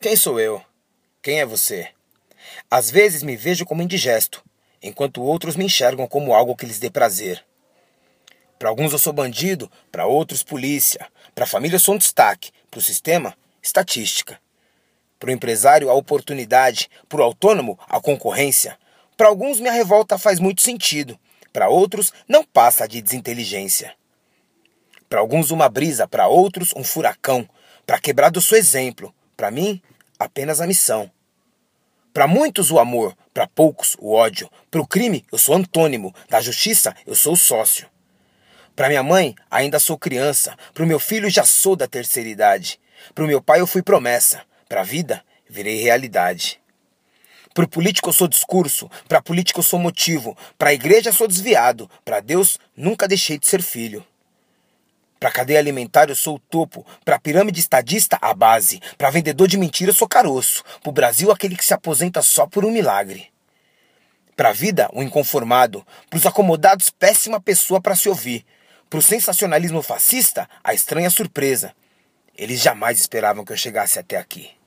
Quem sou eu? Quem é você? Às vezes me vejo como indigesto, enquanto outros me enxergam como algo que lhes dê prazer. Para alguns eu sou bandido, para outros polícia, para a família eu sou um destaque, para o sistema, estatística. Para o empresário, a oportunidade, para o autônomo, a concorrência. Para alguns, minha revolta faz muito sentido, para outros, não passa de desinteligência. Para alguns, uma brisa, para outros, um furacão, para quebrar do seu exemplo, para mim, apenas a missão. Para muitos, o amor, para poucos, o ódio. Para o crime, eu sou antônimo. Da justiça, eu sou sócio. Para minha mãe, ainda sou criança. Para o meu filho, já sou da terceira idade. Para o meu pai, eu fui promessa. Para a vida, virei realidade. Para o político, eu sou discurso. Para a política, eu sou motivo. Para a igreja, eu sou desviado. Para Deus, nunca deixei de ser filho. Para cadeia alimentar eu sou o topo, para pirâmide estadista a base, para vendedor de mentira eu sou caroço, para o Brasil aquele que se aposenta só por um milagre. Para a vida, o inconformado, para os acomodados péssima pessoa para se ouvir, para o sensacionalismo fascista, a estranha surpresa. Eles jamais esperavam que eu chegasse até aqui.